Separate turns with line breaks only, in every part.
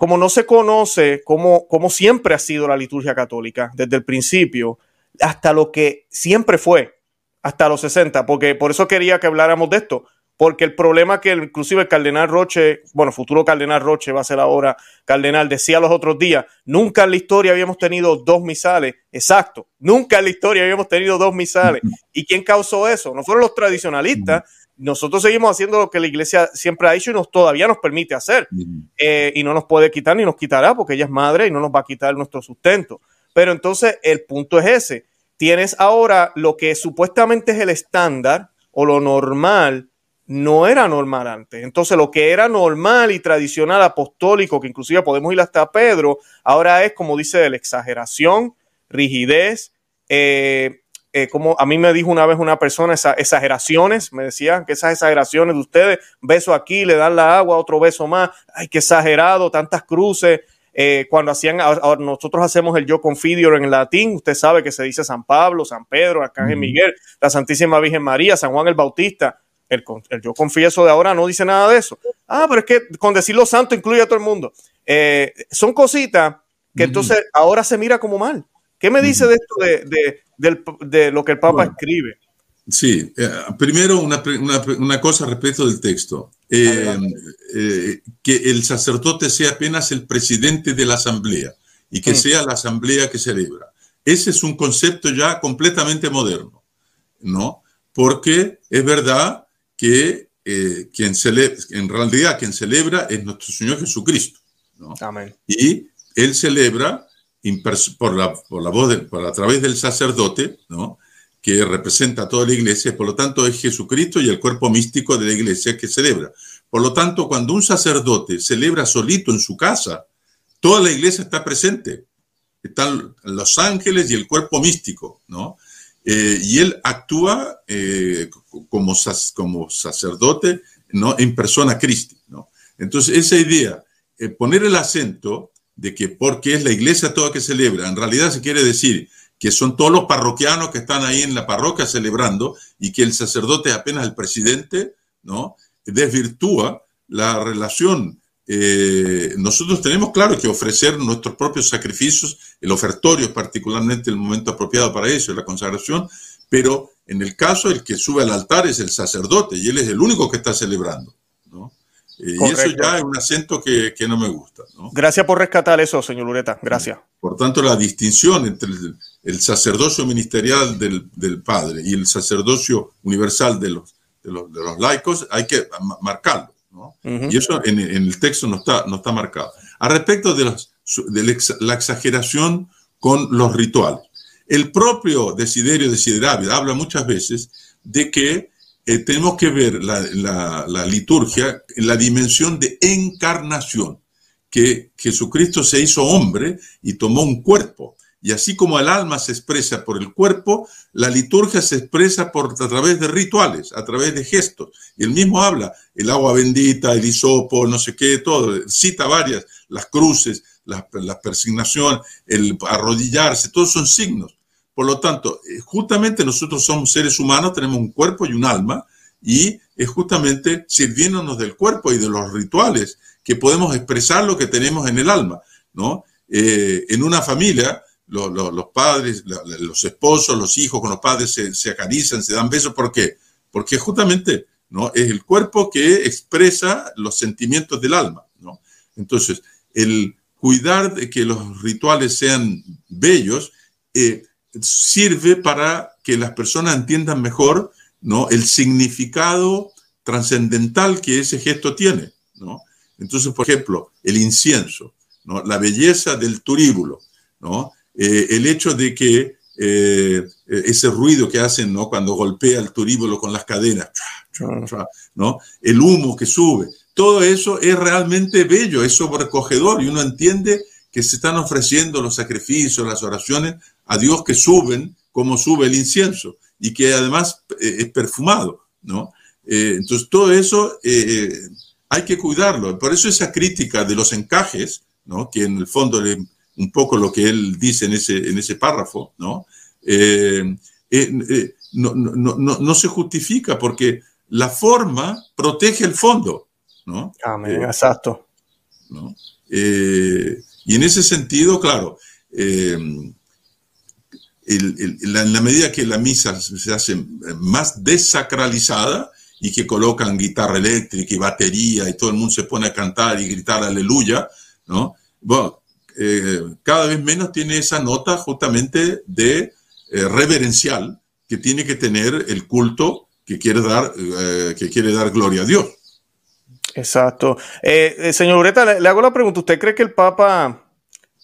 como no se conoce cómo, cómo siempre ha sido la liturgia católica desde el principio hasta lo que siempre fue, hasta los 60, porque por eso quería que habláramos de esto, porque el problema que inclusive el cardenal Roche, bueno, futuro cardenal Roche va a ser ahora cardenal, decía los otros días, nunca en la historia habíamos tenido dos misales, exacto, nunca en la historia habíamos tenido dos misales. ¿Y quién causó eso? No fueron los tradicionalistas, nosotros seguimos haciendo lo que la iglesia siempre ha hecho y nos todavía nos permite hacer. Eh, y no nos puede quitar ni nos quitará porque ella es madre y no nos va a quitar nuestro sustento. Pero entonces el punto es ese. Tienes ahora lo que supuestamente es el estándar o lo normal no era normal antes. Entonces, lo que era normal y tradicional apostólico, que inclusive podemos ir hasta Pedro, ahora es, como dice la exageración, rigidez, eh, eh, como a mí me dijo una vez una persona, esas exageraciones, me decían que esas exageraciones de ustedes, beso aquí, le dan la agua, otro beso más, ay, qué exagerado, tantas cruces. Eh, cuando hacían, nosotros hacemos el yo confidio en latín, usted sabe que se dice San Pablo, San Pedro, Arcángel Miguel, la Santísima Virgen María, San Juan el Bautista el, yo confieso de ahora no dice nada de eso. Ah, pero es que con decir lo santo incluye a todo el mundo. Eh, son cositas que entonces ahora se mira como mal. ¿Qué me dice de esto de, lo que el Papa escribe?
Sí, eh, primero una, cosa respecto del texto. Eh, que el sacerdote sea apenas el presidente de la asamblea y que mm. sea la asamblea que celebra. Ese es un concepto ya completamente moderno, ¿no? Porque es verdad que eh, quien en realidad quien celebra es nuestro Señor Jesucristo. Y Él celebra por la, por la voz, por a través del sacerdote, ¿no? que representa a toda la iglesia, por lo tanto es Jesucristo y el cuerpo místico de la iglesia que celebra. Por lo tanto, cuando un sacerdote celebra solito en su casa, toda la iglesia está presente. Están los ángeles y el cuerpo místico, ¿no? Eh, y él actúa eh, como, como sacerdote ¿no? en persona Cristi. ¿no? Entonces, esa idea, eh, poner el acento de que porque es la iglesia toda que celebra, en realidad se quiere decir que son todos los parroquianos que están ahí en la parroquia celebrando y que el sacerdote es apenas el presidente, ¿no? desvirtúa la relación eh, nosotros tenemos, claro, que ofrecer nuestros propios sacrificios, el ofertorio es particularmente el momento apropiado para eso, la consagración, pero en el caso el que sube al altar es el sacerdote y él es el único que está celebrando. Eh, y eso ya es un acento que, no me gusta.
Gracias por rescatar eso, señor Lureta. Gracias.
Por tanto, la distinción entre el, sacerdocio ministerial del, padre y el sacerdocio universal de los, de los, de los laicos hay que marcarlo. Y eso en, el texto no está, no está marcado. A respecto de, la exageración con los rituales, el propio Desiderio Desiderabio habla muchas veces de que eh, tenemos que ver la, liturgia en la dimensión de encarnación, que Jesucristo se hizo hombre y tomó un cuerpo. Y así como el alma se expresa por el cuerpo, la liturgia se expresa por, a través de rituales, a través de gestos. Y él mismo habla, el agua bendita, el hisopo, no sé qué, todo, cita varias, las cruces, la, la persignación, el arrodillarse, todos son signos. Por lo tanto, eh, justamente nosotros somos seres humanos, tenemos un cuerpo y un alma, y es justamente sirviéndonos del cuerpo y de los rituales que podemos expresar lo que tenemos en el alma, ¿no? Eh, en una familia, los padres, los esposos, los hijos con los padres se, acarician, se dan besos. ¿Por qué? Porque justamente ¿no? es el cuerpo que expresa los sentimientos del alma. ¿no? Entonces, el cuidar de que los rituales sean bellos eh, sirve para que las personas entiendan mejor ¿no? el significado trascendental que ese gesto tiene. ¿no? Entonces, por ejemplo, el incienso, ¿no? la belleza del turíbulo, ¿no? Eh, el hecho de que eh, ese ruido que hacen ¿no? cuando golpea el turíbulo con las cadenas, ¿no? el humo que sube, todo eso es realmente bello, es sobrecogedor y uno entiende que se están ofreciendo los sacrificios, las oraciones a Dios que suben como sube el incienso y que además eh, es perfumado, ¿no? entonces todo eso hay que cuidarlo. Por eso esa crítica de los encajes, ¿no? que en el fondo le, un poco lo que él dice en ese, en ese párrafo, ¿no? Eh, eh, eh, no, no, no, no, se justifica porque la forma protege el fondo, ¿no?
Amén, exacto.
¿no? y en ese sentido, claro, en la medida que la misa se hace más desacralizada y que colocan guitarra eléctrica y batería y todo el mundo se pone a cantar y gritar aleluya, ¿no? Bueno, cada vez menos tiene esa nota justamente de reverencial que tiene que tener el culto que quiere dar, eh, que quiere dar gloria a Dios.
Exacto. Eh, eh, señor Ureta, le, hago la pregunta. ¿Usted cree que el Papa,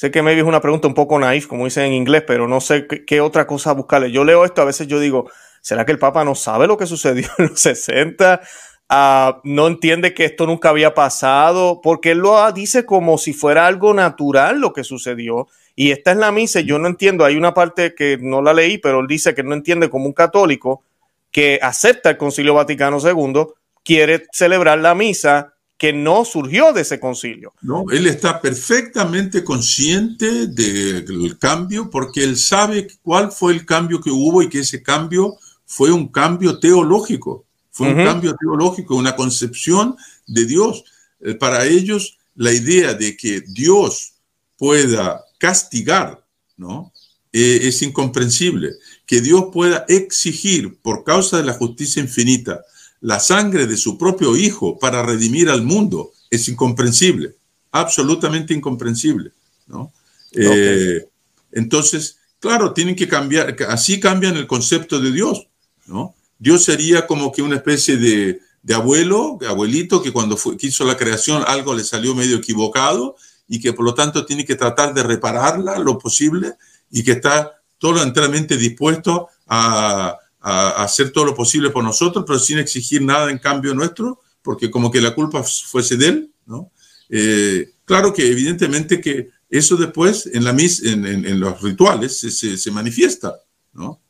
sé que me es una pregunta un poco naif, como dicen en inglés, pero no sé qué, otra cosa buscarle? Yo leo esto, a veces yo digo, ¿será que el Papa no sabe lo que sucedió en los 60? Ah, no entiende que esto nunca había pasado, porque él lo dice como si fuera algo natural lo que sucedió. Y esta es la misa, yo no entiendo, hay una parte que no la leí, pero él dice que no entiende como un católico que acepta el Concilio Vaticano II, quiere celebrar la misa que no surgió de ese concilio.
No, él está perfectamente consciente del cambio porque él sabe cuál fue el cambio que hubo y que ese cambio fue un cambio teológico, fue un cambio teológico, una concepción de Dios. Eh, para ellos, la idea de que Dios pueda castigar, ¿no? Eh, es incomprensible. Que Dios pueda exigir, por causa de la justicia infinita, la sangre de su propio Hijo para redimir al mundo, es incomprensible, absolutamente incomprensible. ¿no? Eh, entonces, claro, tienen que cambiar, así cambian el concepto de Dios. ¿no? Dios sería como que una especie de, de abuelo, de abuelito, que cuando fue, quiso la creación algo le salió medio equivocado y que por lo tanto tiene que tratar de repararla lo posible y que está todo enteramente dispuesto a, hacer todo lo posible por nosotros, pero sin exigir nada en cambio nuestro, porque como que la culpa fuese de él, ¿no? Eh, claro que evidentemente que eso después en, los rituales se, manifiesta, ¿no?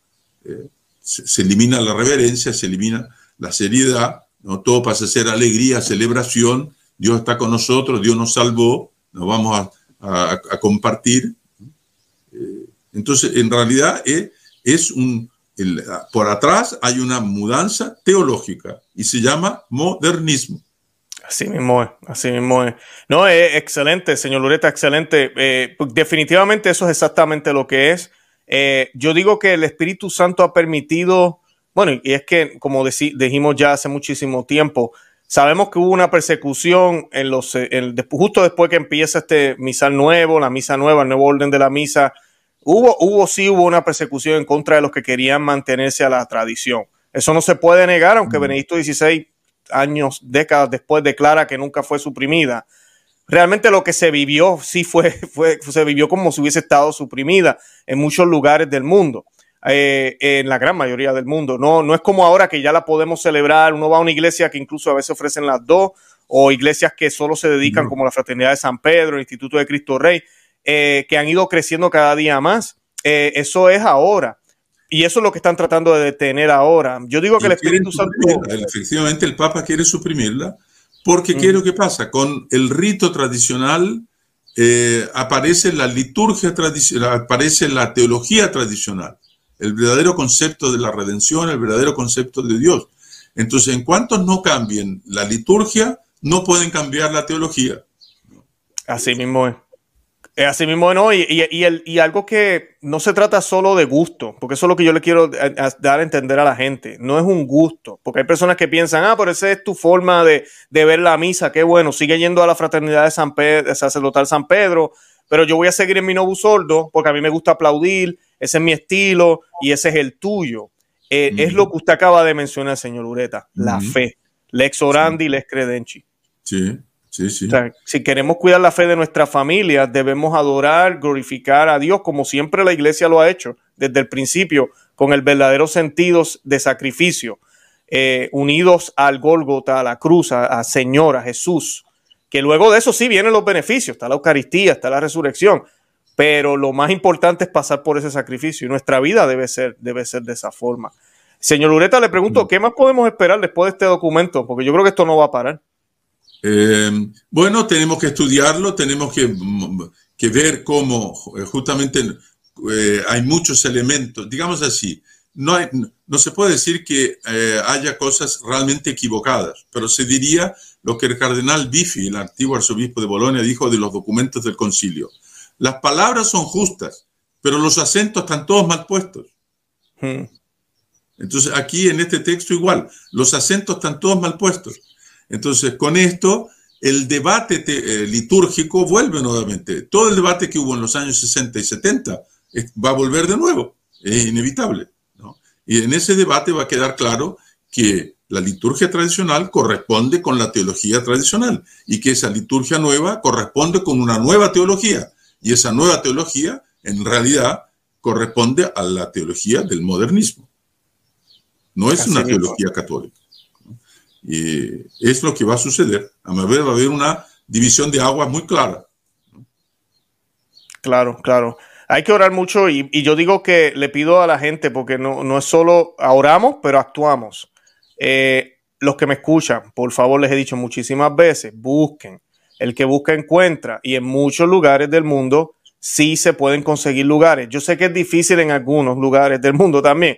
Eh, se, elimina la reverencia, se elimina la seriedad, ¿no? todo pasa a ser alegría, celebración, Dios está con nosotros, Dios nos salvó, nos vamos a, a compartir, entonces, en realidad eh, es, un, por atrás hay una mudanza teológica y se llama modernismo.
Así mismo es, así mismo es. No, es excelente, señor Lureta, excelente. Eh, pues, definitivamente eso es exactamente lo que es. Eh, yo digo que el Espíritu Santo ha permitido, bueno, y es que, como dijimos ya hace muchísimo tiempo, sabemos que hubo una persecución en los, justo después que empieza este misal nuevo, la misa nueva, el nuevo orden de la misa, Hubo, hubo, sí hubo una persecución en contra de los que querían mantenerse a la tradición. Eso no se puede negar, aunque. Benedicto XVI, años, décadas después, declara que nunca fue suprimida. Realmente lo que se vivió sí fue, fue se vivió como si hubiese estado suprimida en muchos lugares del mundo, eh, en la gran mayoría del mundo. No, no es como ahora que ya la podemos celebrar. Uno va a una iglesia que incluso a veces ofrecen las dos, o iglesias que solo se dedican, como la Fraternidad de San Pedro, el Instituto de Cristo Rey eh, que han ido creciendo cada día más. Eh, eso es ahora. Y eso es lo que están tratando de detener ahora. Yo digo que el Espíritu Santo...
Efectivamente, el Papa quiere suprimirla porque ¿qué es lo que pasa? Con el rito tradicional eh, aparece la liturgia tradicional, aparece la teología tradicional, el verdadero concepto de la redención, el verdadero concepto de Dios. Entonces, en cuanto no cambien la liturgia, no pueden cambiar la teología.
Así mismo es. Así mismo, ¿no? Y, y, algo que no se trata solo de gusto, porque eso es lo que yo le quiero dar a entender a la gente. No es un gusto, porque hay personas que piensan, ah, pero esa es tu forma de, ver la misa, qué bueno, sigue yendo a la fraternidad de San Pedro, sacerdotal San Pedro, pero yo voy a seguir en mi novo sordo porque a mí me gusta aplaudir, ese es mi estilo y ese es el tuyo. Eh, es lo que usted acaba de mencionar, señor Ureta, la fe, lex orandi, lex credenci.
Sí
si queremos cuidar la fe de nuestra familia, debemos adorar, glorificar a Dios como siempre la iglesia lo ha hecho desde el principio, con el verdadero sentido de sacrificio, eh, unidos al Gólgota, a la cruz, a, Señor, a Jesús. Que luego de eso sí vienen los beneficios, está la Eucaristía, está la resurrección, pero lo más importante es pasar por ese sacrificio y nuestra vida debe ser, debe ser de esa forma. Señor Ureta, le pregunto, ¿qué más podemos esperar después de este documento? Porque yo creo que esto no va a parar.
Eh, bueno, tenemos que estudiarlo, tenemos que, que ver cómo eh, justamente eh, hay muchos elementos, digamos así, no, hay, no se puede decir que eh, haya cosas realmente equivocadas, pero se diría lo que el cardenal Bifi, el antiguo arzobispo de Bolonia, dijo de los documentos del concilio. Las palabras son justas, pero los acentos están todos mal puestos. Hmm. Entonces, aquí en este texto igual, los acentos están todos mal puestos. Entonces, con esto, el debate eh, litúrgico vuelve nuevamente. Todo el debate que hubo en los años 60 y 70 va a volver de nuevo, es inevitable. Y en ese debate va a quedar claro que la liturgia tradicional corresponde con la teología tradicional y que esa liturgia nueva corresponde con una nueva teología. Y esa nueva teología, en realidad, corresponde a la teología del modernismo. No es una teología católica. Y es lo que va a suceder. A mi ver, va a haber una división de aguas muy clara.
Claro, claro. Hay que orar mucho y, yo digo que le pido a la gente, porque no, no es solo oramos, pero actuamos. Eh, los que me escuchan, por favor, les he dicho muchísimas veces, busquen. El que busca encuentra. Y en muchos lugares del mundo sí se pueden conseguir lugares. Yo sé que es difícil en algunos lugares del mundo también,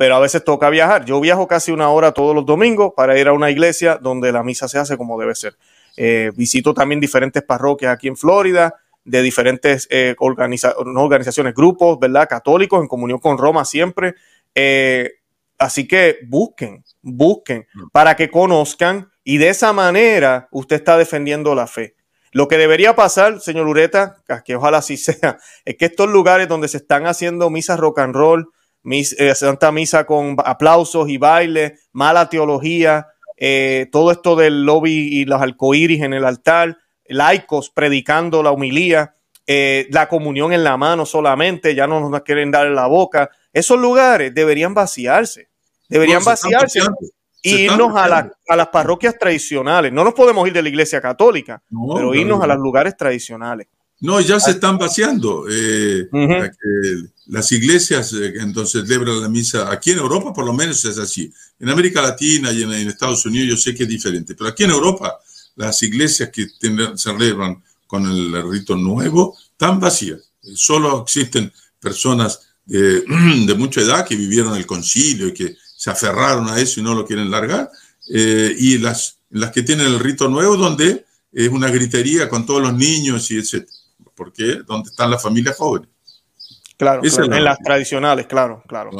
pero a veces toca viajar. Yo viajo casi una hora todos los domingos para ir a una iglesia donde la misa se hace como debe ser. Eh, visito también diferentes parroquias aquí en Florida de diferentes eh, organizaciones, grupos, ¿verdad? Católicos en comunión con Roma siempre. Eh, así que busquen, busquen mm. para que conozcan y de esa manera usted está defendiendo la fe. Lo que debería pasar, señor Ureta, que ojalá así sea, es que estos lugares donde se están haciendo misas rock and roll, mis, eh, Santa Misa con aplausos y baile, mala teología, todo esto del lobby y los arcoíris en el altar, laicos predicando la humilía, eh, la comunión en la mano solamente, ya no nos quieren dar en la boca. Esos lugares deberían vaciarse, deberían vaciarse y irnos a, las parroquias tradicionales. No nos podemos ir de la iglesia católica, pero irnos a los lugares tradicionales.
No, ya se están vaciando. Eh, las iglesias eh, entonces celebran la misa, aquí en Europa por lo menos es así. En América Latina y en, en Estados Unidos yo sé que es diferente, pero aquí en Europa las iglesias que se celebran con el rito nuevo están vacías. Solo existen personas de, mucha edad que vivieron el concilio y que se aferraron a eso y no lo quieren largar. Eh, y las, las que tienen el rito nuevo, donde es una gritería con todos los niños y etc. Porque donde están las familias jóvenes.
Claro, en las tradicionales, claro, claro.